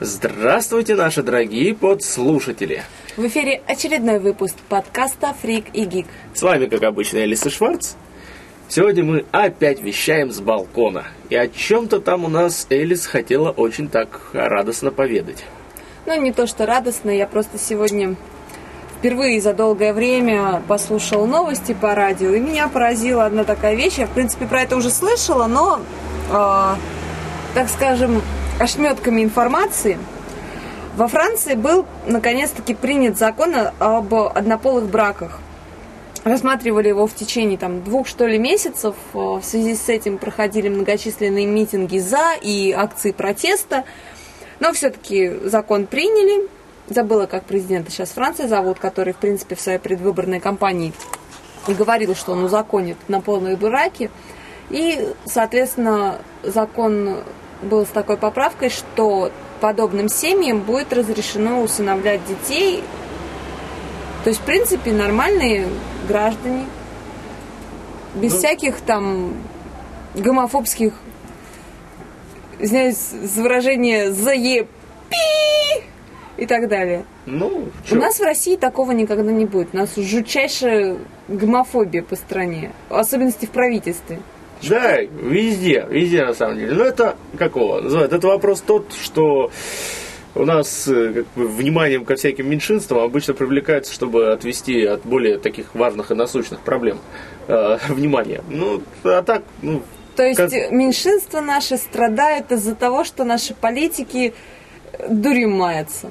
Здравствуйте, наши дорогие подслушатели! В эфире очередной выпуск подкаста «Фрик и Гик». С вами, как обычно, Элиса Шварц. Сегодня мы опять вещаем с балкона. И о чем-то там у нас Элис хотела очень так радостно поведать. Ну, не то, что радостно, я просто сегодня впервые за долгое время послушала новости по радио, и меня поразила одна такая вещь. Я, в принципе, про это уже слышала, но, э, так скажем, ошметками информации. Во Франции был, наконец-таки, принят закон об однополых браках. Рассматривали его в течение там, двух, что ли, месяцев. В связи с этим проходили многочисленные митинги за и акции протеста. Но все-таки закон приняли. Забыла, как президента сейчас Франции зовут, который, в принципе, в своей предвыборной кампании и говорил, что он узаконит однополые браки. И, соответственно, закон был с такой поправкой, что подобным семьям будет разрешено усыновлять детей. То есть, в принципе, нормальные граждане, без ну, всяких там гомофобских, извиняюсь за выражение, заепи и так далее. Ну, У нас в России такого никогда не будет. У нас жутчайшая гомофобия по стране, в особенности в правительстве. Да, везде, везде на самом деле. Но это какого называют? Это вопрос тот, что у нас э, как бы, вниманием ко всяким меньшинствам обычно привлекается, чтобы отвести от более таких важных и насущных проблем э, внимание. Ну, а так, ну... То есть как... меньшинства наши страдают из-за того, что наши политики дурью маются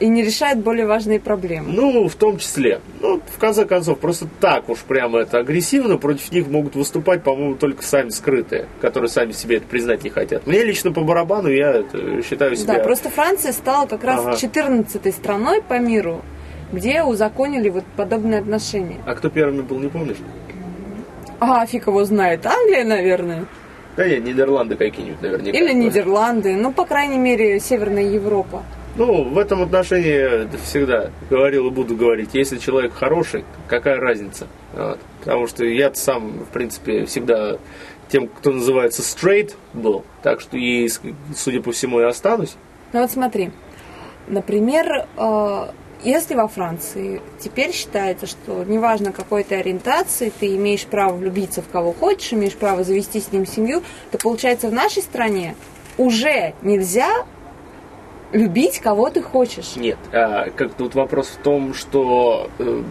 и не решает более важные проблемы. Ну, в том числе. Ну, в конце концов, просто так уж прямо это агрессивно, против них могут выступать, по-моему, только сами скрытые, которые сами себе это признать не хотят. Мне лично по барабану, я считаю себя... Да, просто Франция стала как раз ага. 14 страной по миру, где узаконили вот подобные отношения. А кто первыми был, не помнишь? А, фиг его знает. Англия, наверное. Да нет, Нидерланды какие-нибудь наверняка. Или Нидерланды, ну, по крайней мере, Северная Европа. Ну, в этом отношении всегда говорил и буду говорить, если человек хороший, какая разница? Вот. Потому что я сам, в принципе, всегда тем, кто называется straight был, так что и, судя по всему, и останусь. Ну вот смотри, например, э, если во Франции теперь считается, что неважно какой ты ориентации, ты имеешь право влюбиться в кого хочешь, имеешь право завести с ним семью, то получается в нашей стране уже нельзя любить кого ты хочешь. Нет, а, как тут вопрос в том, что э,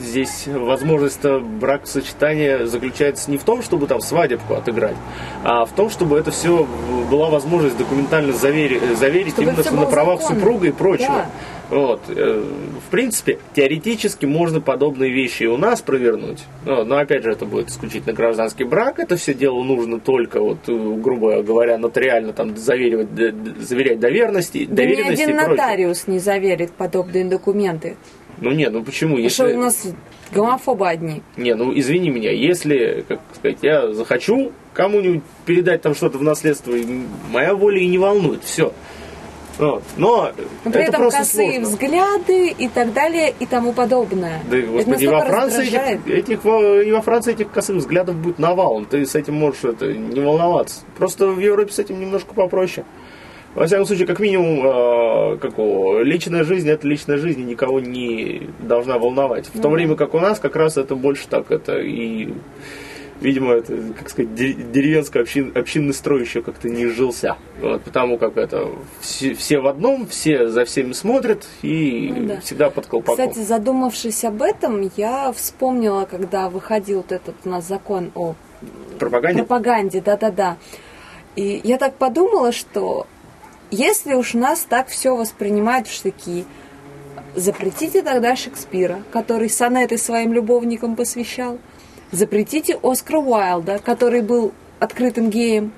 здесь возможность бракосочетания заключается не в том, чтобы там свадебку отыграть, а в том, чтобы это все была возможность документально заверить, заверить чтобы именно на правах законно. супруга и прочего. Да. Вот. Э, в принципе, теоретически можно подобные вещи и у нас провернуть. Но, опять же, это будет исключительно гражданский брак. Это все дело нужно только, вот, э, грубо говоря, нотариально там заверивать, заверять доверенности, да. Ни один нотариус не заверит подобные документы. Ну нет, ну почему? Если... Что у нас гомофобы одни. Не, ну извини меня, если, как сказать, я захочу кому-нибудь передать там что-то в наследство, моя воля и не волнует, все. Вот. Но, Но при это этом косые сложно. взгляды и так далее и тому подобное. Да, господи, и во, Франции этих, этих, и во Франции этих косых взглядов будет навалом. Ты с этим можешь это, не волноваться. Просто в Европе с этим немножко попроще. Во всяком случае, как минимум, э, какого, личная жизнь это личная жизнь, и никого не должна волновать. В ну, то время как у нас как раз это больше так, это и видимо, это, как сказать, деревенский общин, общинный строй еще как-то не жился. Вот, потому как это все, все в одном, все за всеми смотрят и ну, да. всегда под колпаком. Кстати, задумавшись об этом, я вспомнила, когда выходил вот этот у нас закон о пропаганде. Пропаганде, да-да-да. И я так подумала, что если уж нас так все воспринимают в штыки, запретите тогда Шекспира, который сонеты своим любовникам посвящал – Запретите Оскара Уайлда, который был открытым геем.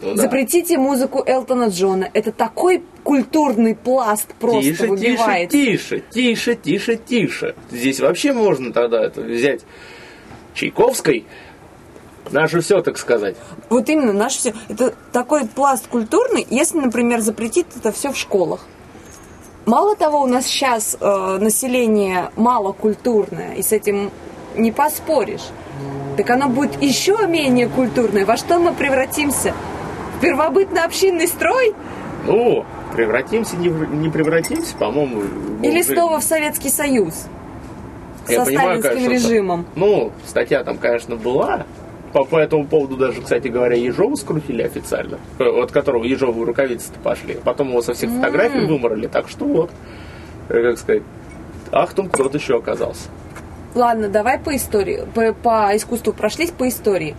Ну, да. Запретите музыку Элтона Джона. Это такой культурный пласт просто тише, выбивается. Тише, тише, тише, тише, тише. Здесь вообще можно тогда это взять Чайковской, Наше все, так сказать. Вот именно, наше все. Это такой пласт культурный, если, например, запретить это все в школах. Мало того, у нас сейчас э, население малокультурное, и с этим не поспоришь. Так оно будет еще менее культурное. Во что мы превратимся? В первобытно-общинный строй? Ну, превратимся, не, не превратимся, по-моему... Или уже... снова в Советский Союз. Я со понимаю, сталинским конечно, режимом. Ну, статья там, конечно, была. По, по этому поводу даже, кстати говоря, Ежова скрутили официально. Э, от которого Ежовы рукавицы-то пошли. Потом его со всех фотографий mm. выморали. Так что вот, э, как сказать, ах, там кто-то еще оказался. Ладно, давай по истории. По, по искусству прошлись по истории.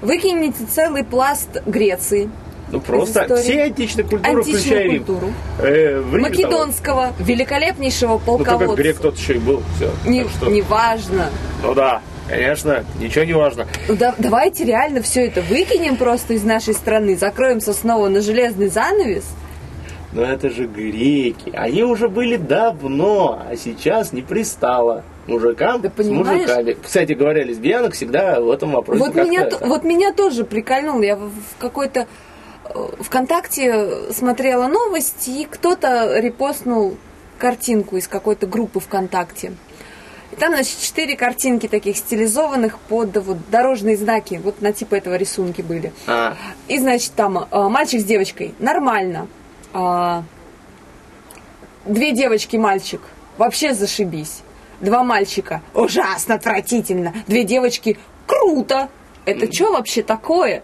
Выкинете целый пласт Греции, ну просто все античные культуры, включая Рим. культуру. Э, Македонского, того. великолепнейшего полководца. Ну только грек тот еще и был. Все. Не, что... Неважно. Ну да, конечно, ничего не важно. Ну, да, давайте реально все это выкинем просто из нашей страны, закроемся снова на железный занавес. Но это же греки. Они уже были давно, а сейчас не пристало мужикам да, с мужиками. Кстати говоря, лесбиянок всегда в этом вопросе вот меня, это... вот меня тоже прикольнул. Я в какой-то э, ВКонтакте смотрела новости, и кто-то репостнул картинку из какой-то группы ВКонтакте. И там, значит, четыре картинки таких стилизованных под вот дорожные знаки. Вот на типа этого рисунки были. А. И, значит, там э, мальчик с девочкой. Нормально. А, две девочки, мальчик. Вообще зашибись. Два мальчика. Ужасно, отвратительно. Две девочки. Круто. Это mm. что вообще такое?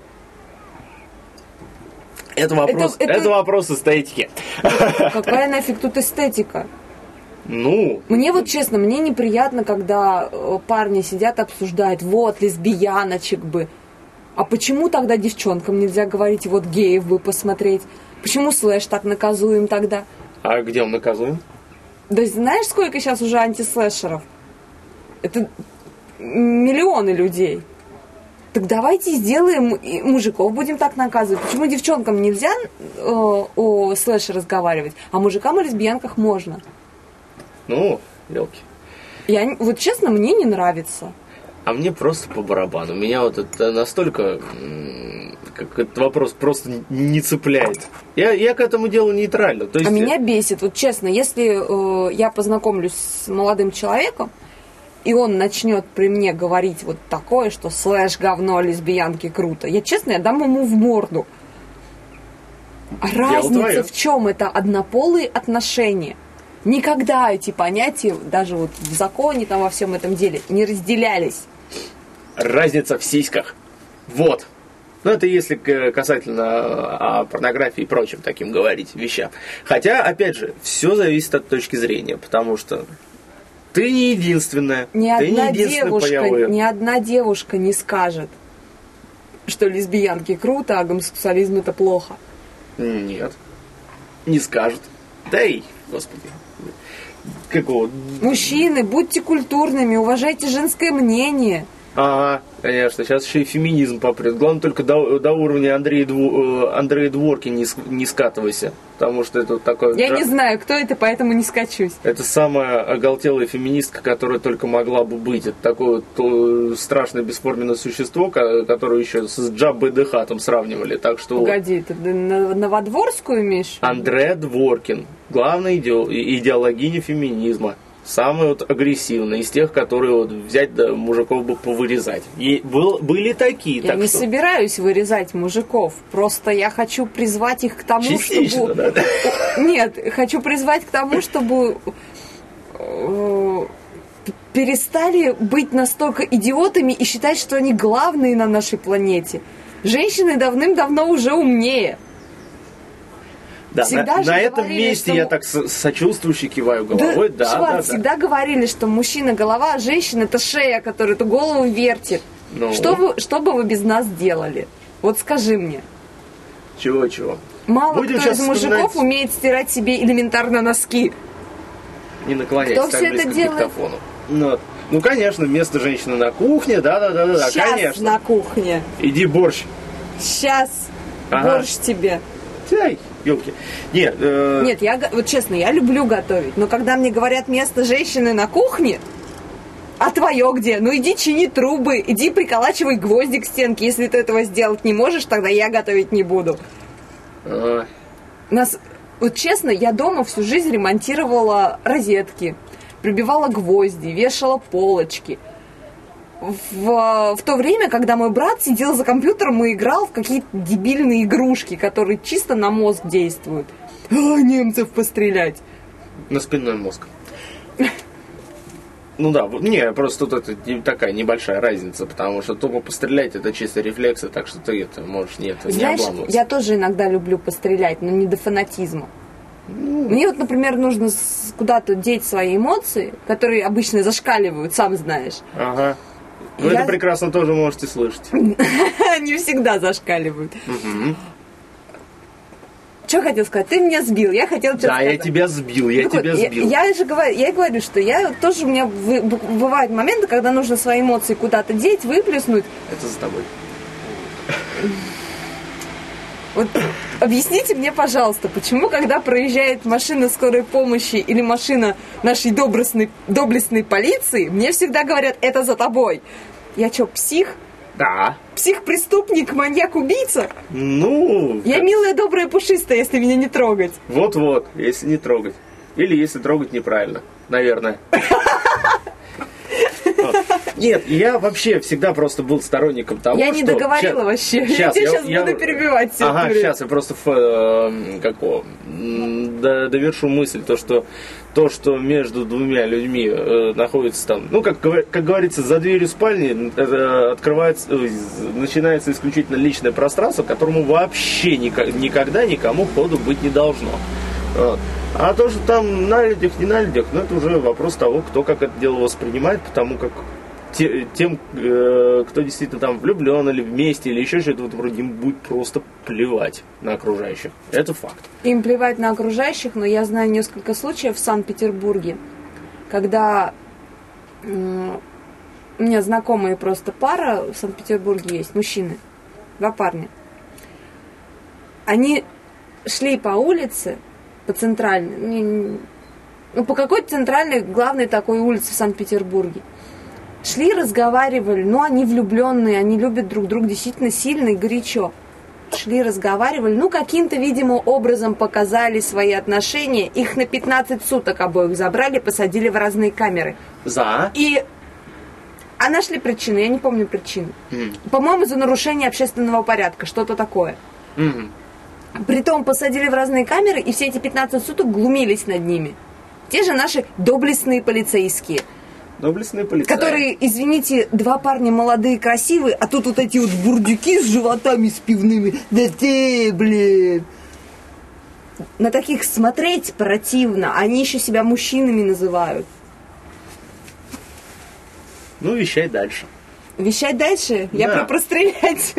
Это вопрос, это, это... это вопрос эстетики. Какая нафиг тут эстетика? Ну. Мне вот честно, мне неприятно, когда э, парни сидят, обсуждают, вот, лесбияночек бы. А почему тогда девчонкам нельзя говорить, вот геев бы посмотреть? Почему слэш так наказуем тогда? А где он наказуем? Да знаешь, сколько сейчас уже антислэшеров? Это миллионы людей. Так давайте сделаем, и мужиков будем так наказывать. Почему девчонкам нельзя э, о слэше разговаривать, а мужикам и лесбиянках можно? Ну, елки. Я, вот честно, мне не нравится. А мне просто по барабану. Меня вот это настолько как этот вопрос просто не цепляет. Я, я к этому делу нейтрально. То есть... А меня бесит, вот честно, если э, я познакомлюсь с молодым человеком, и он начнет при мне говорить вот такое, что слэш говно, лесбиянки круто, я честно, я дам ему в морду. А разница в чем? Это однополые отношения. Никогда эти понятия, даже вот в законе, там во всем этом деле, не разделялись. Разница в сиськах. Вот. Ну, это если касательно о порнографии и прочим таким говорить вещам. Хотя, опять же, все зависит от точки зрения, потому что ты не единственная. Ни ты одна не девушка, ни одна девушка не скажет, что лесбиянки круто, а гомосексуализм это плохо. Нет, не скажет. Да и, господи, какого... Мужчины, будьте культурными, уважайте женское мнение. Ага, конечно. Сейчас еще и феминизм попрет. Главное только до, до уровня Андрея, Дву, э, Андрея Дворки не, не скатывайся. Потому что это такое... Я не знаю, кто это, поэтому не скачусь. Это самая оголтелая феминистка, которая только могла бы быть. Это такое вот страшное бесформенное существо, которое еще с Джаббой Дехатом сравнивали. Так что... Погоди, ты Новодворскую имеешь? Андрея Дворкин. Главная идеологиня феминизма самый вот агрессивный, из тех, которые вот взять да, мужиков бы повырезать. И был, были такие. Я так не что... собираюсь вырезать мужиков, просто я хочу призвать их к тому, Частично, чтобы... Да, да. Нет, хочу призвать к тому, чтобы э, перестали быть настолько идиотами и считать, что они главные на нашей планете. Женщины давным-давно уже умнее. Да, всегда на, на этом месте что... я так сочувствующе киваю головой. Да, да, чувак, да, да. всегда говорили, что мужчина голова, а женщина это шея, которая эту голову вертит. Ну. Что, вы, что бы вы без нас делали? Вот скажи мне. Чего-чего? Мало Будем кто из мужиков вспоминать... умеет стирать себе элементарно носки. Не наклоняйся кто так все близко это делает? к диктофону. Ну, ну, конечно, вместо женщины на кухне, да-да-да, Сейчас конечно. на кухне. Иди борщ. Сейчас ага. борщ тебе. Тяй елки. Нет, э... Нет, я вот честно, я люблю готовить, но когда мне говорят место женщины на кухне, а твое где? Ну иди чини трубы, иди приколачивай гвозди к стенке. Если ты этого сделать не можешь, тогда я готовить не буду. А... Нас, вот честно, я дома всю жизнь ремонтировала розетки, прибивала гвозди, вешала полочки в, в то время, когда мой брат сидел за компьютером и играл в какие-то дебильные игрушки, которые чисто на мозг действуют. А, немцев пострелять. На спинной мозг. Ну да, не, просто тут это такая небольшая разница, потому что тупо пострелять это чисто рефлексы, так что ты это можешь нет, Знаешь, не обламываться. я тоже иногда люблю пострелять, но не до фанатизма. Ну... Мне вот, например, нужно куда-то деть свои эмоции, которые обычно зашкаливают, сам знаешь. Ага. Вы я... это прекрасно тоже можете слышать. Не всегда зашкаливают. Что хотел сказать? Ты меня сбил. Я хотел Да, сказать. я тебя сбил, я так тебя вот, сбил. Я, я же говорю, я говорю, что я тоже у меня бывают моменты, когда нужно свои эмоции куда-то деть, выплеснуть. Это за тобой. Вот объясните мне, пожалуйста, почему, когда проезжает машина скорой помощи или машина нашей доблестной, доблестной полиции, мне всегда говорят, это за тобой. Я что, псих? Да. Псих-преступник, маньяк-убийца? Ну... Я милая, добрая, пушистая, если меня не трогать. Вот-вот, если не трогать. Или если трогать неправильно, наверное. Нет, я вообще всегда просто был сторонником того, Я не что... договорила вообще. Сейчас, я, я сейчас я... буду перебивать Ага, сейчас я просто э, как, довершу мысль, то, что то, что между двумя людьми э, находится там, ну, как, как говорится, за дверью спальни э, открывается, э, начинается исключительно личное пространство, которому вообще никак, никогда никому ходу быть не должно. Вот. А то, что там на людях, не на людях, ну, это уже вопрос того, кто как это дело воспринимает, потому как те, тем, э, кто действительно там влюблен или вместе, или еще что-то вроде, им будет просто плевать на окружающих. Это факт. Им плевать на окружающих, но я знаю несколько случаев в Санкт-Петербурге, когда э, у меня знакомые просто пара в Санкт-Петербурге есть, мужчины, два парня. Они шли по улице, по центральной, ну, по какой-то центральной, главной такой улице в Санкт-Петербурге шли, разговаривали, ну, они влюбленные, они любят друг друга действительно сильно и горячо. Шли, разговаривали, ну, каким-то, видимо, образом показали свои отношения. Их на 15 суток обоих забрали, посадили в разные камеры. За? И а нашли причины, я не помню причины. Mm. По-моему, за нарушение общественного порядка, что-то такое. Mm. Притом посадили в разные камеры, и все эти 15 суток глумились над ними. Те же наши доблестные полицейские – Доблестные полицаи. Которые, извините, два парня молодые, красивые, а тут вот эти вот бурдюки с животами с пивными. Да ты, блин! На таких смотреть противно. Они еще себя мужчинами называют. Ну, вещай дальше. Вещать дальше? Я про прострелять.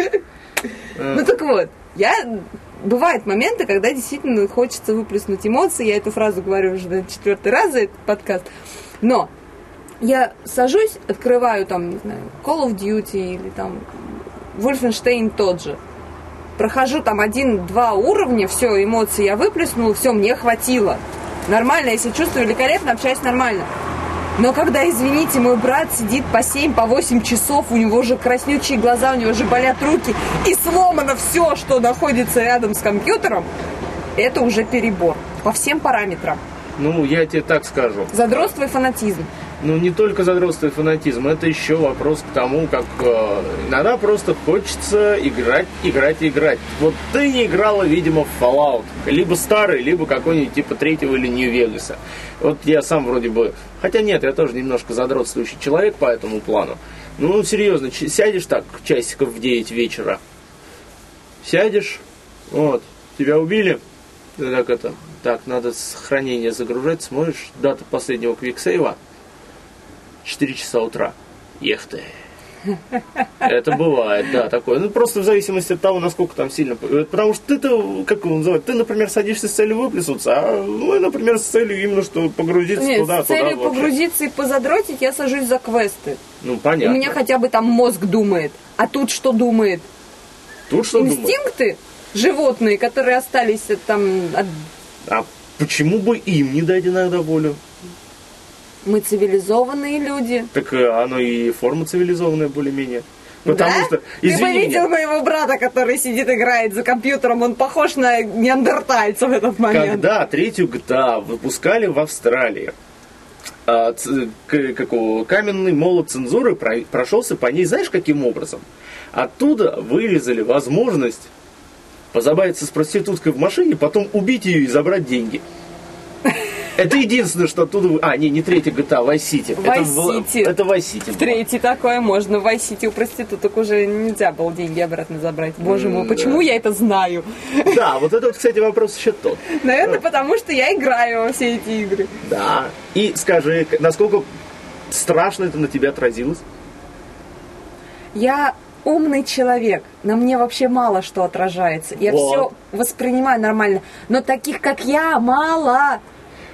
Ну так вот, я бывают моменты, когда действительно хочется выплеснуть эмоции. Я эту фразу говорю уже на четвертый раз за этот подкаст. Но я сажусь, открываю там, не знаю, Call of Duty или там Wolfenstein тот же. Прохожу там один-два уровня, все, эмоции я выплеснула, все, мне хватило. Нормально, я себя чувствую великолепно, общаюсь нормально. Но когда, извините, мой брат сидит по 7, по 8 часов, у него же краснючие глаза, у него же болят руки, и сломано все, что находится рядом с компьютером, это уже перебор по всем параметрам. Ну, я тебе так скажу. Задротство и фанатизм ну, не только задротство и фанатизм, это еще вопрос к тому, как э, иногда просто хочется играть, играть, играть. Вот ты не играла, видимо, в Fallout, либо старый, либо какой-нибудь типа третьего или Нью-Вегаса. Вот я сам вроде бы, хотя нет, я тоже немножко задротствующий человек по этому плану. Ну, серьезно, сядешь так часиков в 9 вечера, сядешь, вот, тебя убили, так это, так, надо сохранение загружать, смотришь, дата последнего квиксейва – 4 часа утра. Ех ты. Это бывает, да, такое. Ну, просто в зависимости от того, насколько там сильно... Потому что ты-то, как его называют, ты, например, садишься с целью выплеснуться, а мы, например, с целью именно, что погрузиться Нет, туда, с целью туда погрузиться и позадротить я сажусь за квесты. Ну, понятно. У меня хотя бы там мозг думает. А тут что думает? Тут что Инстинкты думает? животные, которые остались там от... А почему бы им не дать иногда волю? Мы цивилизованные люди. Так э, оно и форма цивилизованная более-менее. Потому да? что, извини Ты бы видел меня, моего брата, который сидит, играет за компьютером, он похож на неандертальца в этот момент. Когда третью GTA выпускали в Австралии, а, ц, к, каменный молот цензуры про, прошелся по ней, знаешь, каким образом? Оттуда вырезали возможность позабавиться с проституткой в машине, потом убить ее и забрать деньги. Это единственное, что оттуда... А, не, не третий GTA, Vice City. Это Vice City. Это Vice City. Третий такое можно. В Vice у проституток уже нельзя было деньги обратно забрать. Боже мой, почему я это знаю? Да, вот это, вот, кстати, вопрос еще тот. Наверное, потому что я играю во все эти игры. Да. И скажи, насколько страшно это на тебя отразилось? Я умный человек, на мне вообще мало что отражается. Я Вот. все воспринимаю нормально. Но таких, как я, мало.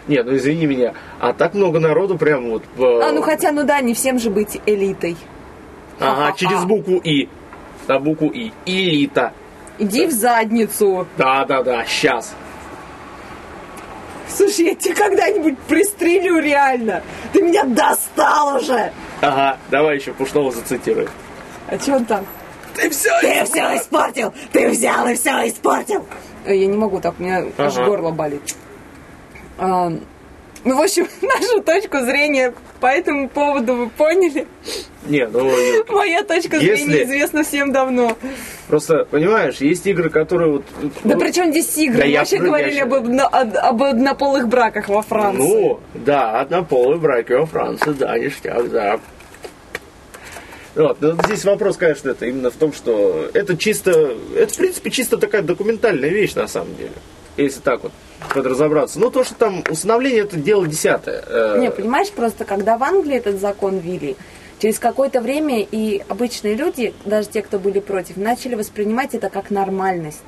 Нет, ну извини меня, а так много народу прям вот... э, А, ну хотя, ну да, не всем же быть элитой. Ага, через букву И. На букву И. Элита. Иди в задницу. Да-да-да, сейчас. Слушай, я тебя когда-нибудь пристрелю реально. Ты меня достал уже. Ага, давай еще Пушного зацитируй. А что он там? Ты все Ты все испортил! Ты взял и все испортил! Э, Я не могу так, у меня аж Ага. горло болит. Ну, в общем, нашу точку зрения по этому поводу вы поняли. Не, ну Моя точка Если- зрения известна всем давно. просто, понимаешь, есть игры, которые вот... Да ну, при чем здесь игры? Да Мы я вообще про- я говорили щас- об, одно- об- однополых браках во Франции. Ну, да, однополые браки во Франции, да, ништяк, да. Вот, ну, здесь вопрос, конечно, это именно в том, что это чисто, это, в принципе, чисто такая документальная вещь, на самом деле, если так вот подразобраться. Ну, то, что там усыновление, это дело десятое. Э, Не, понимаешь, просто когда в Англии этот закон ввели, через какое-то время и обычные люди, даже те, кто были против, начали воспринимать это как нормальность.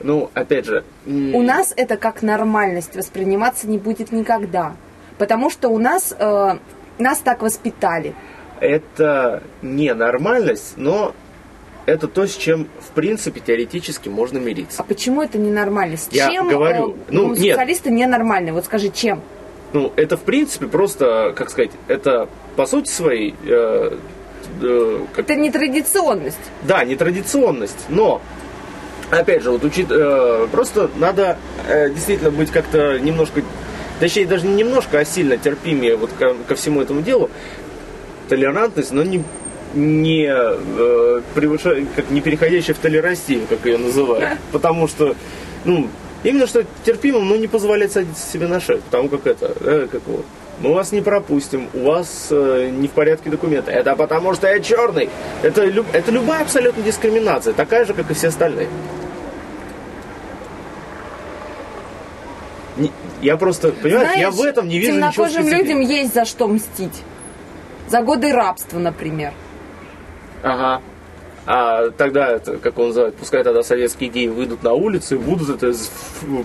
Ну, опять же, У нас это как нормальность восприниматься не будет никогда. Потому что у нас э, нас так воспитали. это не нормальность, но это то, с чем, в принципе, теоретически можно мириться. А почему это не нормальность? Я чем говорю, ну, нет. гомосексуалисты ненормальны? Вот скажи, чем? Ну, это, в принципе, просто, как сказать, это, по сути своей, э, э, как Это нетрадиционность. Да, нетрадиционность, но опять же, вот учит, э, просто надо э, действительно быть как-то немножко, точнее даже не немножко, а сильно терпимее вот ко, ко всему этому делу. Толерантность, но не не э, превышая, как не переходящая в толерастию, как ее называют, потому что, ну, именно что терпимым, но не позволять садиться себе на шею, потому как это, э, как вот, мы вас не пропустим, у вас э, не в порядке документы. Это потому что я черный. Это, лю- это любая абсолютно дискриминация, такая же, как и все остальные. Не- Я просто, понимаешь, я в этом не вижу ничего темнокожим людям есть за что мстить. За годы рабства, например. Ага. А тогда, это, как он называет, пускай тогда советские геи выйдут на улицу и будут это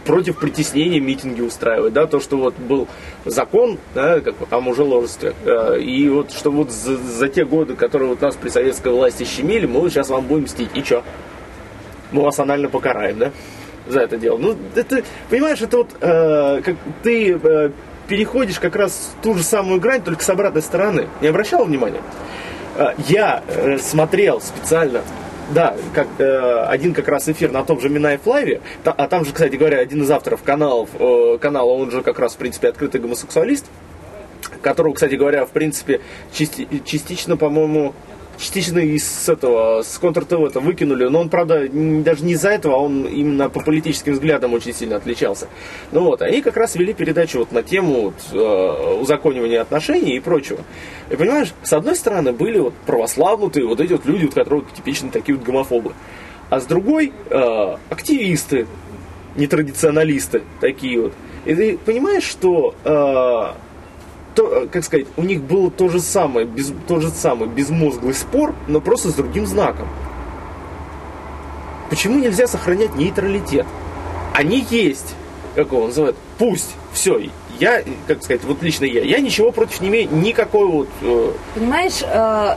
против притеснения митинги устраивать, да, то, что вот был закон, да, как вот о мужеложестве, э, и вот, что вот за, за те годы, которые вот нас при советской власти щемили, мы вот сейчас вам будем мстить, и чё? Мы вас анально покараем, да, за это дело. Ну, это, понимаешь, это вот, э, как ты э, переходишь как раз ту же самую грань, только с обратной стороны. Не обращал внимания? Э, Я э, смотрел специально, да, как э, один как раз эфир на том же Минаев Лайве, та- а там же, кстати говоря, один из авторов каналов, э, канала, он же как раз, в принципе, открытый гомосексуалист, которого, кстати говоря, в принципе, части- частично, по-моему, частично из этого, с контр ТВ это выкинули, но он, правда, даже не из-за этого, а он именно по политическим взглядам очень сильно отличался. Ну вот, они как раз вели передачу вот на тему вот, э, узаконивания отношений и прочего. И понимаешь, с одной стороны были вот православнутые вот эти вот люди, вот, которые вот типичные такие вот гомофобы, а с другой э, активисты, нетрадиционалисты такие вот. И ты понимаешь, что э, то, э, как сказать, у них было то же самое, без, тот же самый безмозглый спор, но просто с другим знаком. Почему нельзя сохранять нейтралитет? Они есть, как его называют, пусть, все, я, как сказать, вот лично я, я ничего против не имею, никакой вот, э, Понимаешь, э,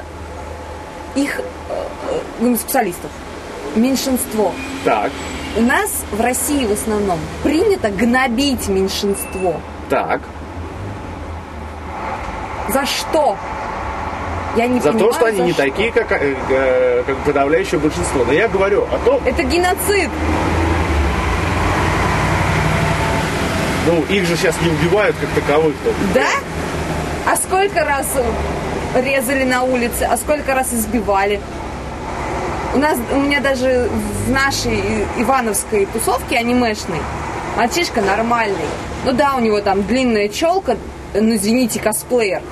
их э, э, гомосексуалистов. Меньшинство. так, У нас в России в основном принято гнобить меньшинство. так, За что? Я не за понимаю, то, что они за не такие, как, э, э, как подавляющее большинство. Но я говорю о том, Это геноцид. ну, их же сейчас не убивают как таковых. то. Да? А сколько раз резали на улице, а сколько раз избивали? У нас, у меня даже в нашей ивановской тусовке анимешной мальчишка нормальный. Ну да, у него там длинная челка, ну извините, косплеер.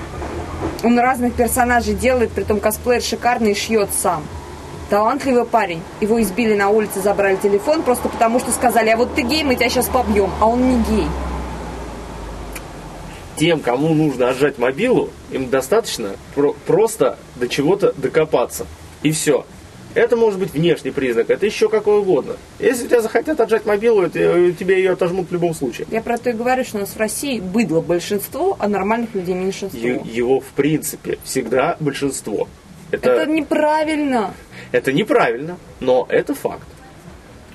Он разных персонажей делает, при том косплеер шикарный и шьет сам. Талантливый парень. Его избили на улице, забрали телефон, просто потому что сказали, а вот ты гей, мы тебя сейчас побьем. А он не гей. Тем, кому нужно отжать мобилу, им достаточно про- просто до чего-то докопаться. И все. Это может быть внешний признак, это еще какой угодно. Если тебя захотят отжать мобилу, это, э, тебе ее отожмут в любом случае. Я про то и говорю, что у нас в России быдло большинство, а нормальных людей меньшинство. Е- его, в принципе, всегда большинство. Это, Это неправильно. это неправильно, но это факт.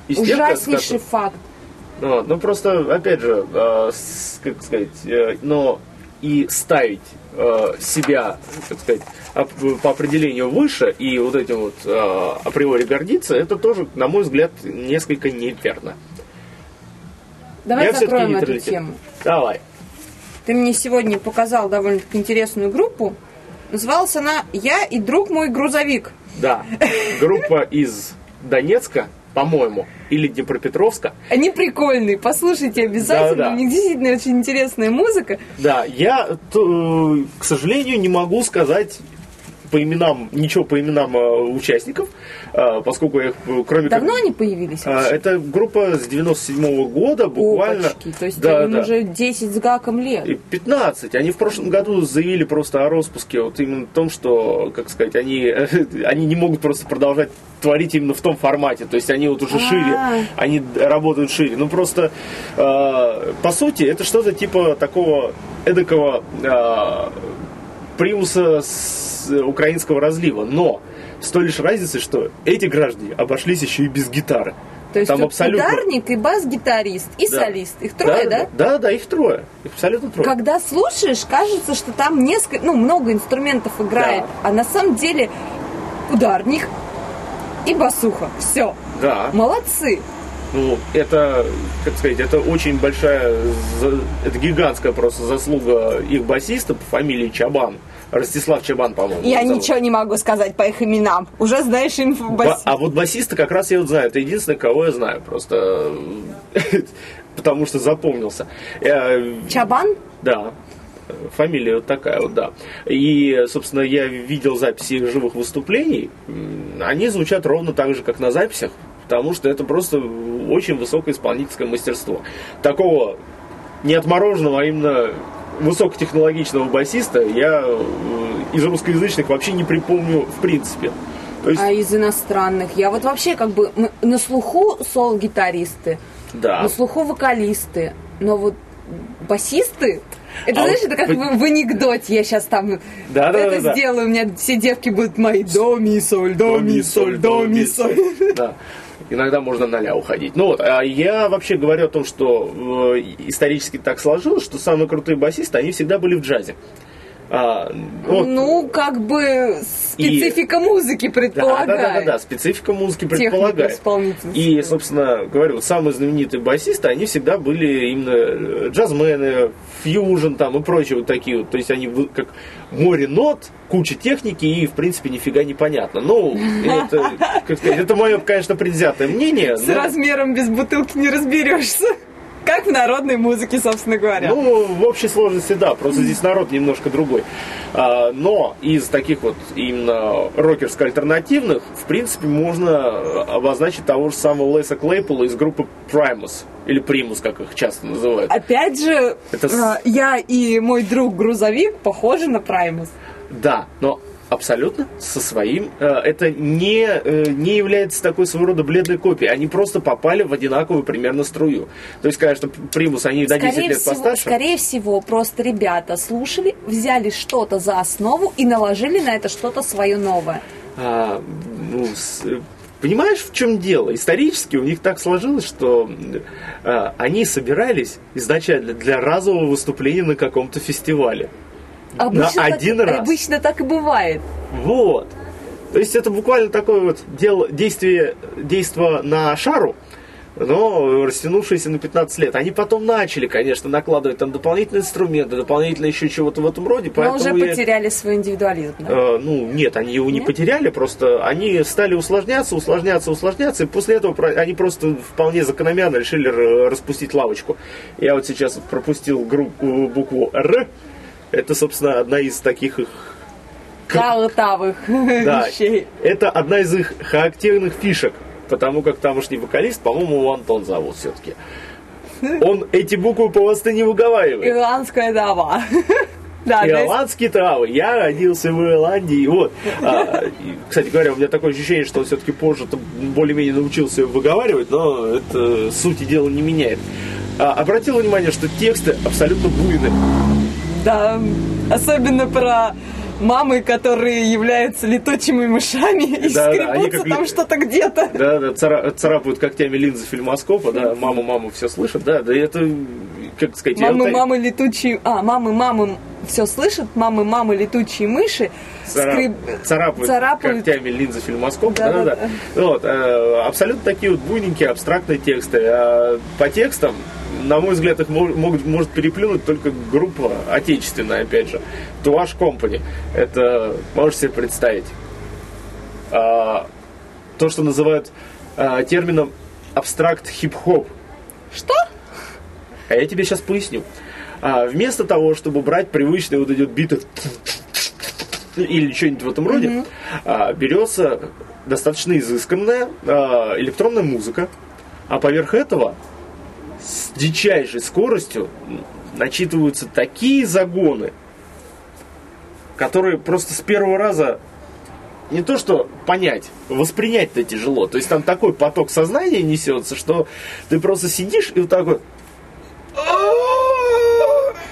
С тем, как Ужаснейший факт. Ну, ну, просто, опять же, э, с- как сказать, э, но и ставить себя, как сказать, по определению выше и вот этим вот э, априори гордиться, это тоже, на мой взгляд, несколько неверно. Давай Я закроем эту тему. Давай. Ты мне сегодня показал довольно-таки интересную группу. Называлась она «Я и друг мой грузовик». Да. Группа из Донецка, по-моему, или Днепропетровска. Они прикольные, послушайте обязательно. Да-да. У них действительно очень интересная музыка. Да, я, э, к сожалению, не могу сказать по именам, ничего по именам э, участников, э, поскольку я их, э, кроме как... Давно они появились А, вообще? Это группа с 97 года, буквально. Опачки, то есть да, им да. уже 10 с гаком лет. И 15. Они в прошлом году заявили просто о распуске, вот именно в том, что, как сказать, они, они не могут просто продолжать творить именно в том формате. То есть они вот уже А. шире, они работают шире. Ну просто, э, по сути, это что-то типа такого эдакого э, примуса с украинского разлива. Но с той лишь разницей, что эти граждане обошлись еще и без гитары. То есть Там тут абсолютно- ударник и бас-гитарист, и Да. солист. Их трое, да? Да, да, их трое. Их абсолютно трое. Когда слушаешь, кажется, что там несколько, ну, много инструментов играет, Да. а на самом деле ударник и басуха. Все. Да. Молодцы. Ну, это, как сказать, это очень большая, это гигантская просто заслуга их басиста по фамилии Чабан. Ростислав Чабан, по-моему. Я зовут. ничего не могу сказать по их именам. Уже знаешь инфу Ба- бас- а вот басиста как раз я вот знаю. Это единственное, кого я знаю. Просто потому что запомнился. Я- Чабан? Да. Фамилия вот такая вот, да. И, собственно, я видел записи их живых выступлений. Они звучат ровно так же, как на записях, потому что это просто очень высокое исполнительское мастерство. Такого не отмороженного, а именно высокотехнологичного басиста я э, из русскоязычных вообще не припомню в принципе. То есть, А из иностранных? Я вот вообще как бы на слуху сол-гитаристы, да. на слуху вокалисты, но вот басисты... Это А знаешь, вот это как в, в анекдоте. Я сейчас там Да, да, это да, да. сделаю. У меня все девки будут мои до ми соль, до ми соль, до ми соль. Да. Иногда можно на ля уходить. Ну вот, а я вообще говорю о том, что э, исторически так сложилось, что самые крутые басисты, они всегда были в джазе. А, вот, Ну, как бы специфика музыки да, предполагает. да, да, да, да, специфика музыки предполагает. И, собственно, говорю, вот самые знаменитые басисты, они всегда были именно э, джазмены, фьюжн там и прочие вот такие вот. То есть они как море нот, куча техники и, в принципе, нифига не понятно. Ну, это, как сказать, это мое, конечно, предвзятое мнение. С но- размером без бутылки не разберешься. Как в народной музыке, собственно говоря. Ну, в общей сложности, да, просто здесь народ немножко другой. А, но из таких вот именно рокерско-альтернативных, в принципе, можно обозначить того же самого Леса Клейпола из группы Primus, или Primus, как их часто называют. Опять же, Это а, я и мой друг грузовик похожи на Праймус. Да, но абсолютно со своим. э, Это не, э, не является такой своего рода бледной копией. Они просто попали в одинаковую примерно струю. То есть, конечно, Примус, они на 10 Скорее лет всего, постарше. скорее всего, просто ребята слушали, взяли что-то за основу и наложили на это что-то свое новое. А, ну, с- понимаешь, в чем дело? Исторически у них так сложилось, что э, они собирались изначально для разового выступления на каком-то фестивале. Обычно так- один раз. Обычно так и бывает. Вот. То есть это буквально такое вот дело, действие, действо на шару, но растянувшиеся на 15 лет. Они потом начали, конечно, накладывать там дополнительные инструменты, дополнительно еще чего-то в этом роде. Но уже я... потеряли свой индивидуализм, да? Э, ну, нет, они его нет? не потеряли, просто они стали усложняться, усложняться, усложняться, и после этого они просто вполне закономерно решили распустить лавочку. Я вот сейчас пропустил группу, букву «Р», это, собственно, одна из таких их Калтавых да, вещей. Это одна из их характерных фишек потому как тамошний вокалист, по-моему, его Антон зовут все-таки. Он эти буквы просто не выговаривает. Ирландская дава. Да, Ирландские травы. Я родился в Ирландии. Вот. А, и, кстати говоря, у меня такое ощущение, что он все-таки позже более-менее научился выговаривать, но это сути дела не меняет. А, обратил внимание, что тексты абсолютно буйны. Да, особенно про мамы, которые являются летучими мышами и да, скребутся да, там ли... что-то где-то. Да, да, цара... царапают когтями линзы фильмоскопа, да, мама, мама все слышат, да, да, это, как сказать... Мамы, мамы, летучие, а, мамы, мамы все слышат, мамы, мамы, летучие мыши, Скреб... царапают, царапают когтями линзы фильмоскопа, да, да, да. да. Вот, э, абсолютно такие вот буйненькие, абстрактные тексты. А по текстам на мой взгляд, их могут, может переплюнуть только группа отечественная, опять же. Туаш Company. Это можешь себе представить. А, то, что называют а, термином абстракт хип-хоп. Что? А я тебе сейчас поясню. А, вместо того, чтобы брать привычные вот эти биты или что-нибудь в этом роде, mm-hmm. а, берется достаточно изысканная а, электронная музыка, а поверх этого с дичайшей скоростью начитываются такие загоны, которые просто с первого раза не то что понять, воспринять-то тяжело. То есть там такой поток сознания несется, что ты просто сидишь и вот так вот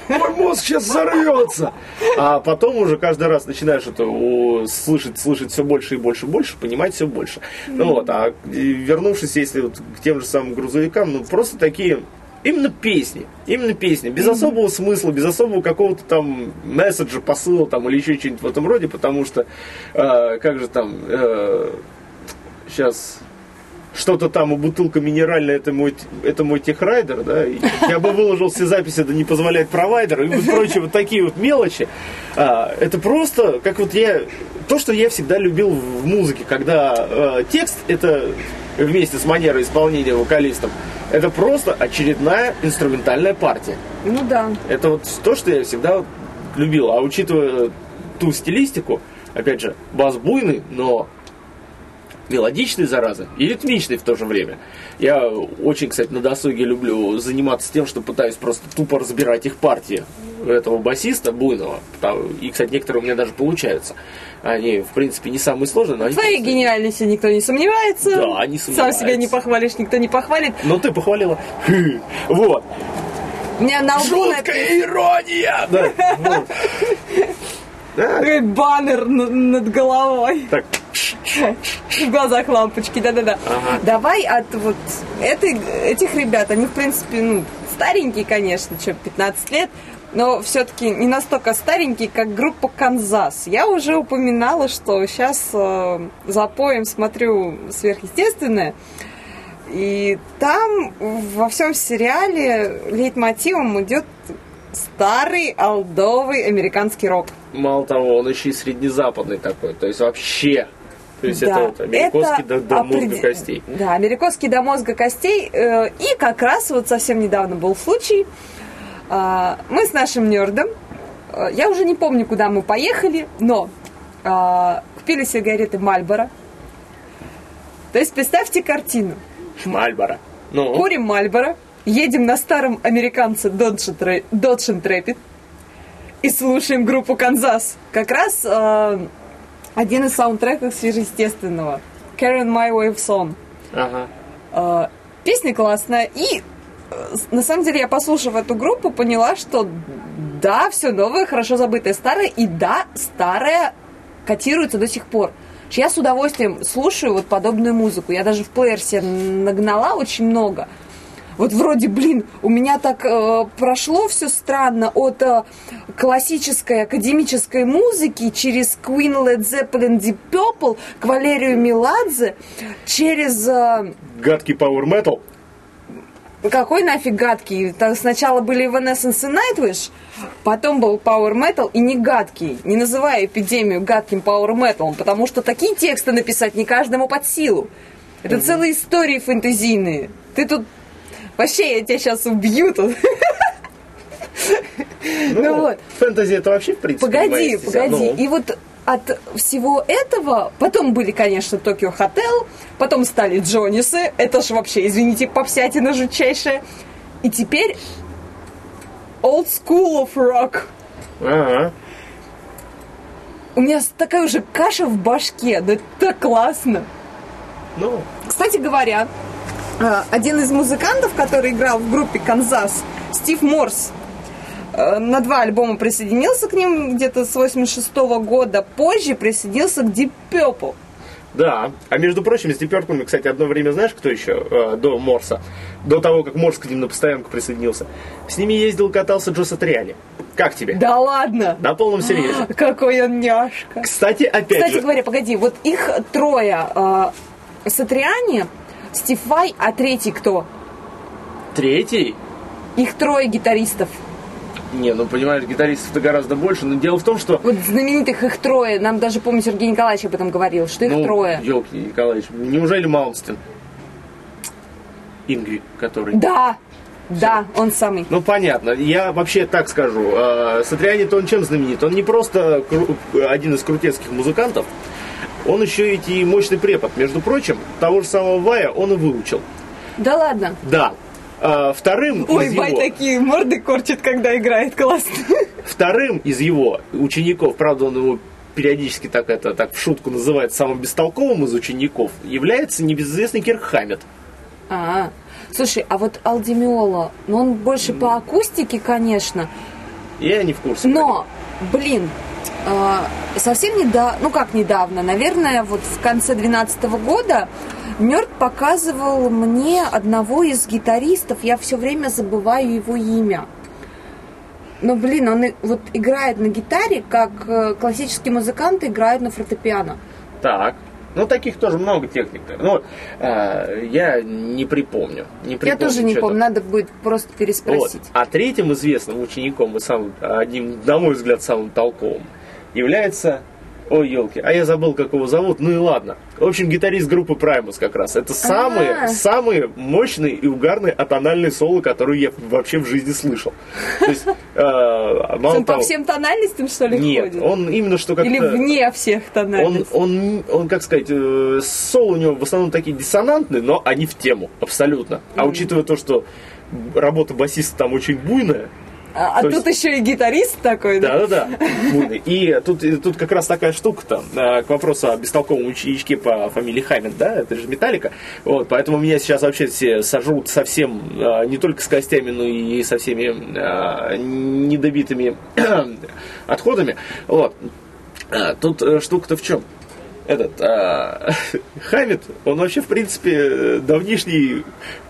мой мозг сейчас взорвется. А потом уже каждый раз начинаешь это слышать, слышать все больше и больше и больше, понимать все больше. Ну вот, а вернувшись, если вот к тем же самым грузовикам, ну просто такие Именно песни, именно песни, без особого смысла, без особого какого-то там месседжа, посыла там или еще что-нибудь в этом роде, потому что, э, как же там, э, сейчас что-то там, у бутылка минеральная, это мой, это мой техрайдер, да, я бы выложил все записи, да не позволяет провайдер, и вот прочие вот такие вот мелочи. А, это просто, как вот я, то, что я всегда любил в музыке, когда а, текст, это вместе с манерой исполнения вокалистом, это просто очередная инструментальная партия. Ну да. Это вот то, что я всегда любил. А учитывая ту стилистику, опять же, бас буйный, но мелодичный, зараза, и ритмичный в то же время. Я очень, кстати, на досуге люблю заниматься тем, что пытаюсь просто тупо разбирать их партии этого басиста буйного. И, кстати, некоторые у меня даже получаются. Они, в принципе, не самые сложные, но они... Гениальности никто не сомневается. Да, не сомневается. Сам себя не похвалишь, никто не похвалит. Но ты похвалила. Вот. У меня на лбу Жуткая ирония! Да, вот. Да. Баннер над головой. Так, в глазах лампочки, да-да-да. Ага. Давай от вот этой, этих ребят, они, в принципе, ну, старенькие, конечно, что, 15 лет, но все-таки не настолько старенькие, как группа Канзас. Я уже упоминала, что сейчас э, за поем смотрю сверхъестественное. И там во всем сериале лейтмотивом идет старый алдовый американский рок. Мало того, он еще и среднезападный такой, то есть вообще то есть да, это вот американский это до, до опред... мозга костей. Да, американский до мозга костей. Э, и как раз вот совсем недавно был случай. Э, мы с нашим нердом, э, я уже не помню, куда мы поехали, но купили сигареты Мальбора. То есть представьте картину. Мальбора. Ну. Курим Мальбора, едем на старом американце Dodge Intrepid и слушаем группу Канзас. Как раз один из саундтреков сверхъестественного. Karen My Wave Song. Ага. Э, песня классная. И э, на самом деле я, послушав эту группу, поняла, что да, все новое, хорошо забытое старое, и да, старое котируется до сих пор. Я с удовольствием слушаю вот подобную музыку. Я даже в плеер себе нагнала очень много. Вот вроде, блин, у меня так э, прошло все странно от э, классической академической музыки через Queen, Led Zeppelin, Deep Purple к Валерию Меладзе, через... Э, Гадкий Power Metal. какой нафиг гадкий? Там сначала были Evanescence и Nightwish, потом был Power Metal и не гадкий. Не называя эпидемию гадким Power Metal, потому что такие тексты написать не каждому под силу. Это целые истории фэнтезийные. Ты тут... Вообще, я тебя сейчас убью тут. Ну, ну вот. Фэнтези это вообще, в принципе, Погоди, погоди. Ну. И вот от всего этого, потом были, конечно, Токио Хотел, потом стали Джонисы, это же вообще, извините, попсятина жутчайшая. И теперь Old School of Rock. Ага. У меня такая уже каша в башке, да это так классно. Ну. Кстати говоря, один из музыкантов, который играл в группе Канзас, Стив Морс, Э, на два альбома присоединился к ним где-то с 86 -го года. Позже присоединился к Deep Purple. Да. А между прочим, с Deep Purple, кстати, одно время знаешь, кто еще э, до Морса? До того, как Морс к ним на постоянку присоединился. С ними ездил, катался Джо Сатриани. Как тебе? Да ладно? На полном серьезе. Какой он няшка. Кстати, опять Кстати же... говоря, погоди, вот их трое. Э, Сатриани, Стив Вай, а третий кто? Третий? Их трое гитаристов. Не, ну понимаешь, гитаристов-то гораздо больше, но дело в том, что... Вот знаменитых их трое, нам даже, помню, Сергей Николаевич об этом говорил, что их ну, трое. елки, Николаевич, неужели Маунстин? Ингви, который... Да, да, он самый. Ну, понятно. Я вообще так скажу. А, Сатриани-то он чем знаменит? Он не просто один из крутецких музыкантов, он еще ведь и мощный препод. Между прочим, того же самого Вая он и выучил. Да ладно? Да. А, вторым Ой, из Бай его... такие морды корчит, когда играет классно. Вторым из его учеников, правда, он его периодически так это так в шутку называет самым бестолковым из учеников, является небезызвестный Кирк Хаммет. А, слушай, а вот Алдемиола, ну он больше по акустике, конечно. Я не в курсе. Но, блин, совсем недавно, ну как недавно, наверное, вот в конце 2012 года Нерд показывал мне одного из гитаристов, я все время забываю его имя. Но, блин, он вот играет на гитаре, как э, классические музыканты играют на фортепиано. Так. Ну, таких тоже много техник. Ну, э, я не припомню. Не припомню я тоже не помню, надо будет просто переспросить. Вот. А третьим известным учеником, и самым, одним, на мой взгляд, самым толковым, является Ой, елки, а я забыл, как его зовут. Ну и ладно. В общем, гитарист группы Primus как раз. Это самые, А-а-а. самые мощные и угарные атональные соло, которые я вообще в жизни слышал. То есть, э, он по всем тональностям, что ли, Нет, он именно что как-то... Или вне всех тональностей? Он, он, он как сказать, э, соло у него в основном такие диссонантные, но они в тему, абсолютно. А учитывая то, что работа басиста там очень буйная, а, а тут есть... еще и гитарист такой, да? Да, да, да. И тут, и тут как раз такая штука-то, а, к вопросу о бестолковом ученичке по фамилии Хаммет, да, это же Металлика. Вот, поэтому меня сейчас вообще все сожрут совсем, а, не только с костями, но и со всеми недобитыми отходами. Вот. Тут э, штука-то в чем? Этот а, Хамид, он вообще, в принципе, давнишний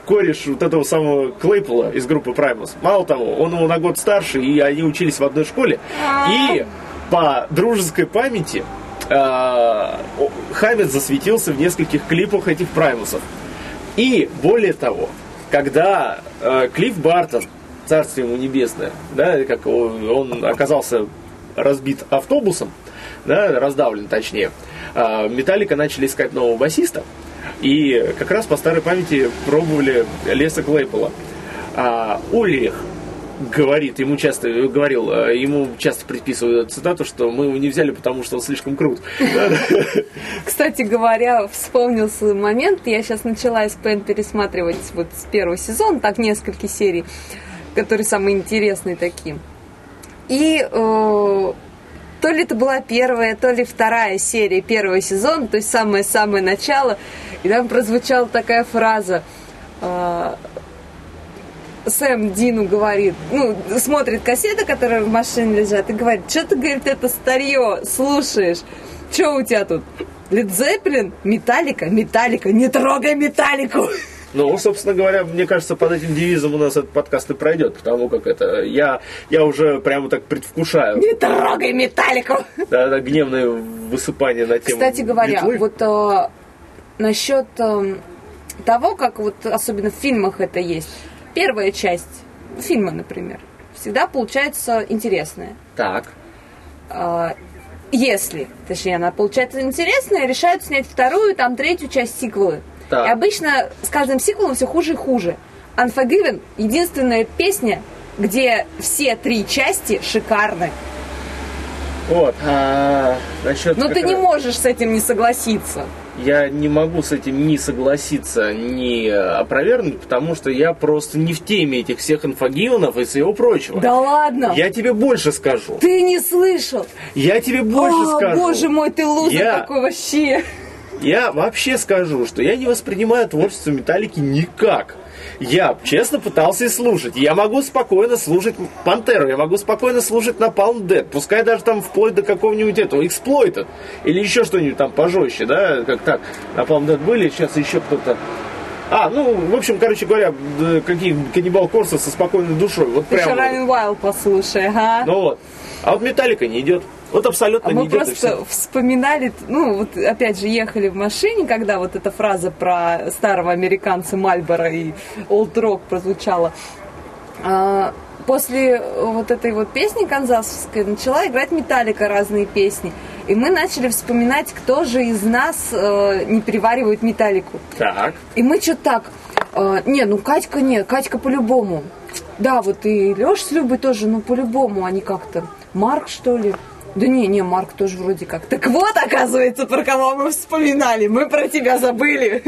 кореш вот этого самого Клейпула из группы Primus. Мало того, он его на год старше, и они учились в одной школе. И по дружеской памяти а, Хамид засветился в нескольких клипах этих Праймусов. И более того, когда а, Клифф Бартон, царствие ему небесное, да, как он оказался разбит автобусом, да, раздавлен точнее, а, Металлика начали искать нового басиста, и как раз по старой памяти пробовали Леса Клейпола. А Ульрих говорит, ему часто говорил, а, ему часто приписывают цитату, что мы его не взяли, потому что он слишком крут. Кстати говоря, вспомнился момент, я сейчас начала СПН пересматривать вот с первого сезона, так несколько серий, которые самые интересные такие. И э, то ли это была первая, то ли вторая серия первого сезона, то есть самое-самое начало, и там прозвучала такая фраза. Э, Сэм Дину говорит, ну, смотрит кассеты, которые в машине лежат, и говорит, что ты, говорит, это старье слушаешь? Что у тебя тут? Лид Зеппелин? Металлика? Металлика? Не трогай Металлику! Ну, собственно говоря, мне кажется, под этим девизом у нас этот подкаст и пройдет, потому как это я, я уже прямо так предвкушаю. Не трогай металлику! Да, да, гневное высыпание на тему Кстати говоря, метлы. вот э, насчет э, того, как вот особенно в фильмах это есть, первая часть фильма, например, всегда получается интересная. Так. А, если, точнее, она получается интересная, решают снять вторую, там третью часть сиквелы. Так. И обычно с каждым сиквелом все хуже и хуже. Unforgiven — единственная песня, где все три части шикарны. Вот. А, насчет Но ты не раз- можешь с этим не согласиться. Я не могу с этим ни согласиться, ни э, опровергнуть, потому что я просто не в теме этих всех инфогионов и всего прочего. Да ладно! Я тебе больше скажу. Ты не слышал! Я тебе больше О, скажу. боже мой, ты лузер Я- такой вообще! Я вообще скажу, что я не воспринимаю творчество Металлики никак. Я честно пытался и слушать. Я могу спокойно слушать Пантеру, я могу спокойно слушать Napalm Dead, пускай даже там вплоть до какого-нибудь этого Exploited или еще что-нибудь там пожестче, да, как так. Napalm Dead были, сейчас еще кто-то. А, ну, в общем, короче говоря, какие каннибал Корса со спокойной душой. Вот прям. Шарами Уайл послушай, ага. Ну вот. А вот Металлика не идет. Вот абсолютно А не мы и просто вспоминали, ну вот опять же ехали в машине, когда вот эта фраза про старого американца Мальбора и Олд Рок прозвучала. А, После вот этой вот песни канзасовской начала играть Металлика разные песни. И мы начали вспоминать, кто же из нас э, не переваривает Металлику. Так. И мы что-то так, э, не, ну Катька нет, Катька по-любому. Да, вот и Леш с Любой тоже, ну по-любому они как-то. Марк, что ли? Да не, не, Марк тоже вроде как. Так вот, оказывается, про кого мы вспоминали. Мы про тебя забыли.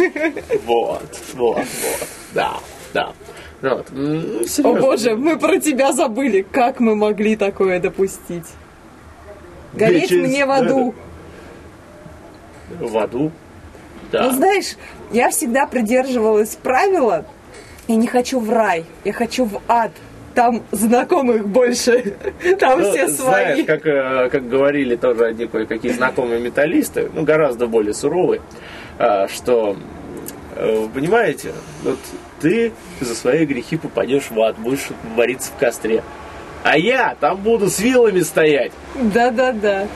Вот, вот, вот. Да, да. Вот. м, О боже, мы про тебя забыли. Как мы могли такое допустить? Гореть через- мне в аду. В аду. Да. Ну, знаешь, я всегда придерживалась правила, я не хочу в рай, я хочу в ад. Там знакомых больше, там Ну, все знаешь, свои. как, э, как говорили тоже одни кое-какие знакомые металлисты, ну, гораздо более суровые, а, что, э, понимаете, вот ты за свои грехи попадешь в ад, будешь вариться в костре. А я там буду с вилами стоять. Да-да-да.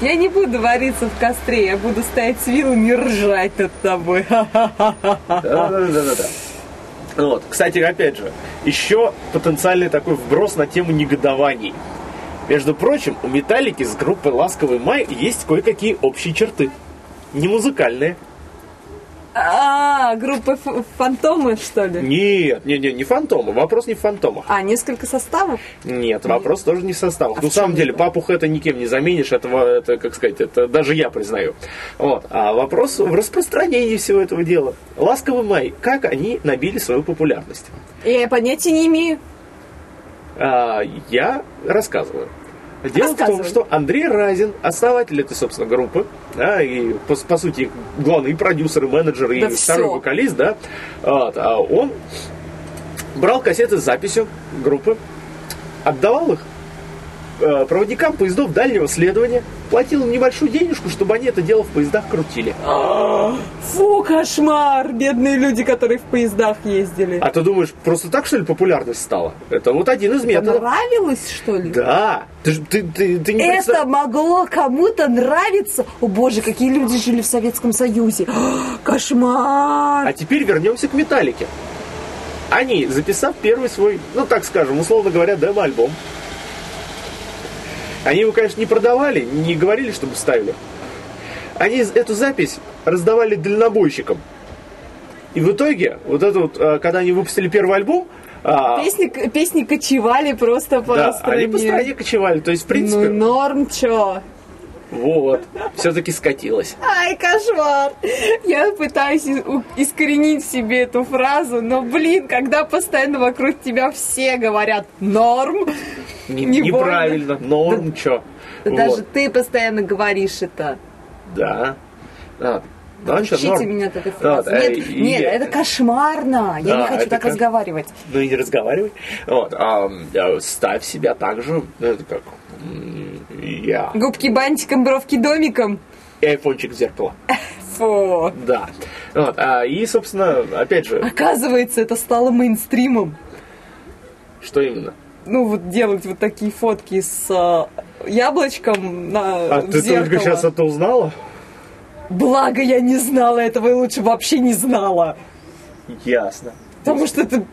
Я не буду вариться в костре, я буду стоять с вилами и ржать над тобой. Да-да-да-да. Вот. Кстати, опять же, еще потенциальный такой вброс на тему негодований. Между прочим, у Металлики с группой «Ласковый май» есть кое-какие общие черты. Не музыкальные. А, группа ф- фантомы, что ли? Нет, не, не, не фантомы. Вопрос не в фантомах. А, несколько составов? Нет, вопрос тоже не в составах. А Ну, в самом деле, папуха это никем не заменишь, этого, это, как сказать, это даже я признаю. Вот. А вопрос в распространении всего этого дела. «Ласковый май», как они набили свою популярность? Я понятия не имею. А, я рассказываю. Дело в том, что Андрей Разин, основатель этой, собственно, группы, да, и по, по сути главный продюсер, и менеджер, и Да второй вокалист, да, вот, а он брал кассеты с записью группы, отдавал их проводникам поездов дальнего следования, платил им небольшую денежку, чтобы они это дело в поездах крутили. Фу, кошмар! Бедные люди, которые в поездах ездили. А ты думаешь, просто так, что ли, популярность стала? Это вот один из методов. Понравилось, что ли? Да. Ты, ты, ты, ты не Это представ- могло кому-то нравиться. О боже, какие люди жили в Советском Союзе. Кошмар! А теперь вернемся к Металлике. Они, записав первый свой, ну так скажем, условно говоря, демо-альбом, они его, конечно, не продавали, не говорили, чтобы ставили. Они эту запись раздавали дальнобойщикам. И в итоге, вот это вот, э, когда они выпустили первый альбом, а, Песни, песни кочевали просто по да, стране. они по стране кочевали. То есть, в принципе, Ну, норм, чё? вот, все-таки скатилось. Ай, кошмар! Я пытаюсь искоренить себе эту фразу, но, блин, когда постоянно вокруг тебя все говорят «норм», Не- Не неправильно, норм, чё. да Вот. даже ты постоянно говоришь это. Да. А, ну, а чё, Учите норм. меня Вот, фразы. э, Нет, и- нет, это кошмарно. Я Да, не хочу так как- разговаривать. Ну и не разговаривай. Вот, а, ставь себя так же, это как я. Губки бантиком, бровки домиком. И айфончик в зеркало. Фу. Да. Вот, а, и, собственно, опять же, Оказывается, это стало мейнстримом. что именно? Ну, вот делать вот такие фотки с э, яблочком на А в ты зеркало. только сейчас это узнала? Благо я не знала этого и лучше вообще не знала. Ясно. Потому что это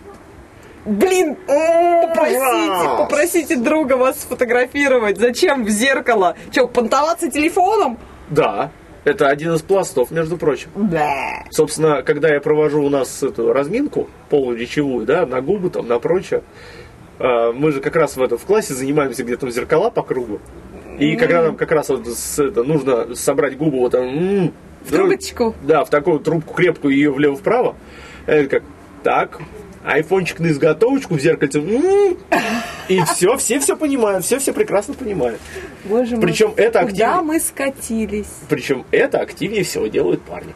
Блин, попросите, попросите друга вас сфотографировать. Зачем в зеркало? Че, понтоваться телефоном? Да, это один из пластов, между прочим. Да. Собственно, когда я провожу у нас эту разминку полуречевую, да, на губы там, на прочее, мы же как раз в, этом, в классе занимаемся где-то зеркала по кругу. И когда нам как раз вот с, это, нужно собрать губы вот там, м-м, В трубочку. да, в такую трубку крепкую ее влево-вправо, это как, так, айфончик на изготовочку в зеркальце, м-м, и все, все все понимают, все все прекрасно понимают. Боже мой. Причем это Куда активно- мы скатились? Причем это активнее всего делают парни.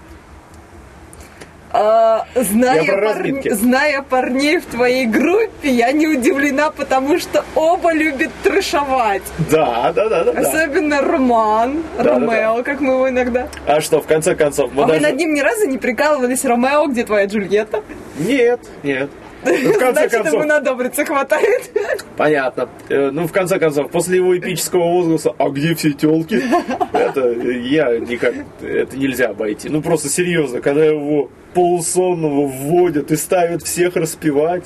А, зная, разминки. зная парней в твоей группе, я не удивлена, потому что оба любят трешовать. Да, да, да, да. да. Особенно Роман, Да, да, Ромео, как мы его иногда. А что, в конце концов, мы а вы даже... над ним ни разу не прикалывались, Ромео, где твоя Джульетта? Нет, нет. Ну, в конце Значит, концов, ему надобриться хватает. понятно. Э, Ну, в конце концов, после его эпического возгласа «А где все телки?» Это я никак... Это нельзя обойти. Ну, просто серьезно, когда его полусонного вводят и ставят всех распевать,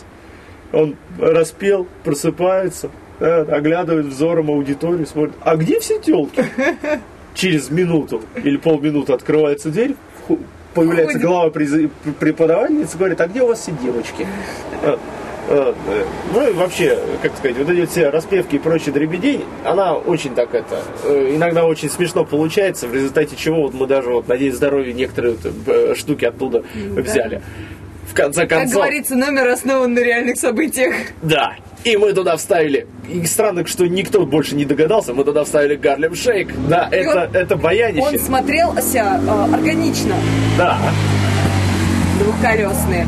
он распел, просыпается, да, оглядывает взором аудиторию, смотрит, а где все телки? Через минуту или полминуты открывается дверь, появляется Ходит. глава преподавательницы, говорит, а где у вас все девочки? Э, э, э, Ну и вообще, как сказать, вот эти все распевки и прочие дребедень, она очень так это, э, иногда очень смешно получается, в результате чего вот мы даже, вот, надеюсь, здоровье некоторые вот, э, штуки оттуда взяли. В конце Как концов, говорится, номер основан на реальных событиях. да. И мы туда вставили. И странно, что никто больше не догадался. Мы туда вставили Гарлем Шейк. Да, это, он- это баянище. Он смотрелся э, органично, Да. двухколесные.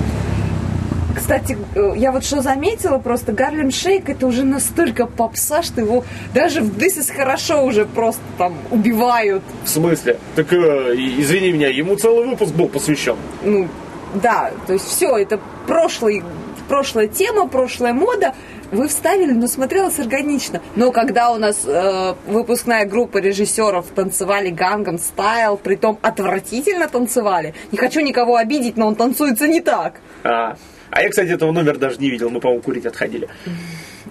Кстати, э, я вот что заметила, просто Гарлем Шейк это уже настолько попса, что его даже в This is хорошо уже просто там убивают. В смысле? Так, э, и- извини меня, ему целый выпуск был посвящен. Ну, да, то есть все, это прошлый, прошлая тема, прошлая мода. Вы вставили, но смотрелось органично. Но когда у нас э, выпускная группа режиссеров танцевали Гангам Стайл, притом отвратительно танцевали. Не хочу никого обидеть, но он танцуется не так. А, а я, кстати, этого номера даже не видел. Мы, по-моему, курить отходили.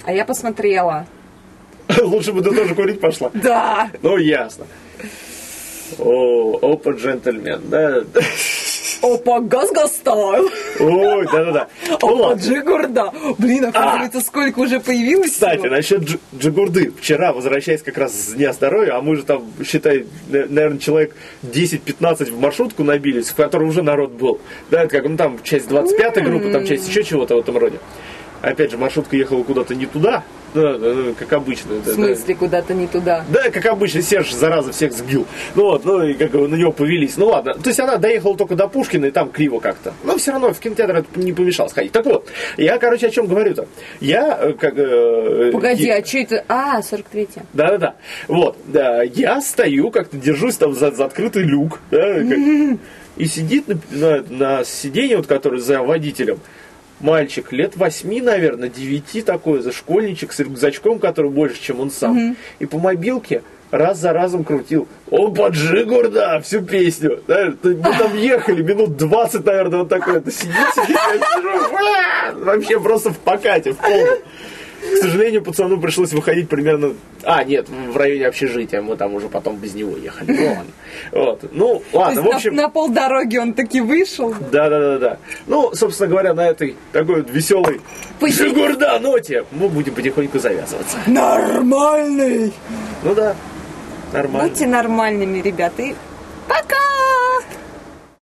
А я посмотрела. Лучше бы ты тоже курить пошла. Да. Ну, ясно. О, опа, джентльмен, да. Опа, Газга Стайл. Ой, да-да-да. Ну Опа, ладно. Джигурда. Блин, оказывается, сколько уже появилось Кстати, насчет дж- Джигурды. Вчера, возвращаясь как раз с Дня здоровья, а мы же там, считай, наверное, человек 10-15 в маршрутку набились, в которой уже народ был. Да, это как, ну там часть 25 группы, там часть еще чего-то в этом роде. Опять же, маршрутка ехала куда-то не туда, да, да, да, как обычно. В да, да. смысле, куда-то не туда. Да, как обычно, Серж, зараза, всех сбил. Ну вот, ну и как бы на него повелись. Ну ладно. То есть она доехала только до Пушкина, и там криво как-то. Но все равно в кинотеатр это не помешало сходить. Так вот, я, короче, о чем говорю-то. Я, э, как... э, Погоди, я- а что это? А, 43-я. Да-да-да. Вот, да, я стою, как-то держусь там за, за открытый люк, да, как- и сидит на, на, на сиденье, вот, который за водителем, мальчик лет восьми, наверное, девяти такой, за школьничек с рюкзачком, который больше, чем он сам. И по мобилке раз за разом крутил «Опа, Джигурда!» всю песню. Мы там ехали минут 20, наверное, вот такой. Это сидит, сидит, я сижу, вообще просто в покате, в полном. К сожалению, пацану пришлось выходить примерно... А, нет, в районе общежития. Мы там уже потом без него ехали. Ну ладно. Вот. Ну, ладно, в общем... на, на полдороги он таки вышел. Да, да, да, да. Ну, собственно говоря, на этой такой вот веселой. Жигурда ноте мы будем потихоньку завязываться. Нормальный. Ну да, нормально. Будьте нормальными, ребята. И пока!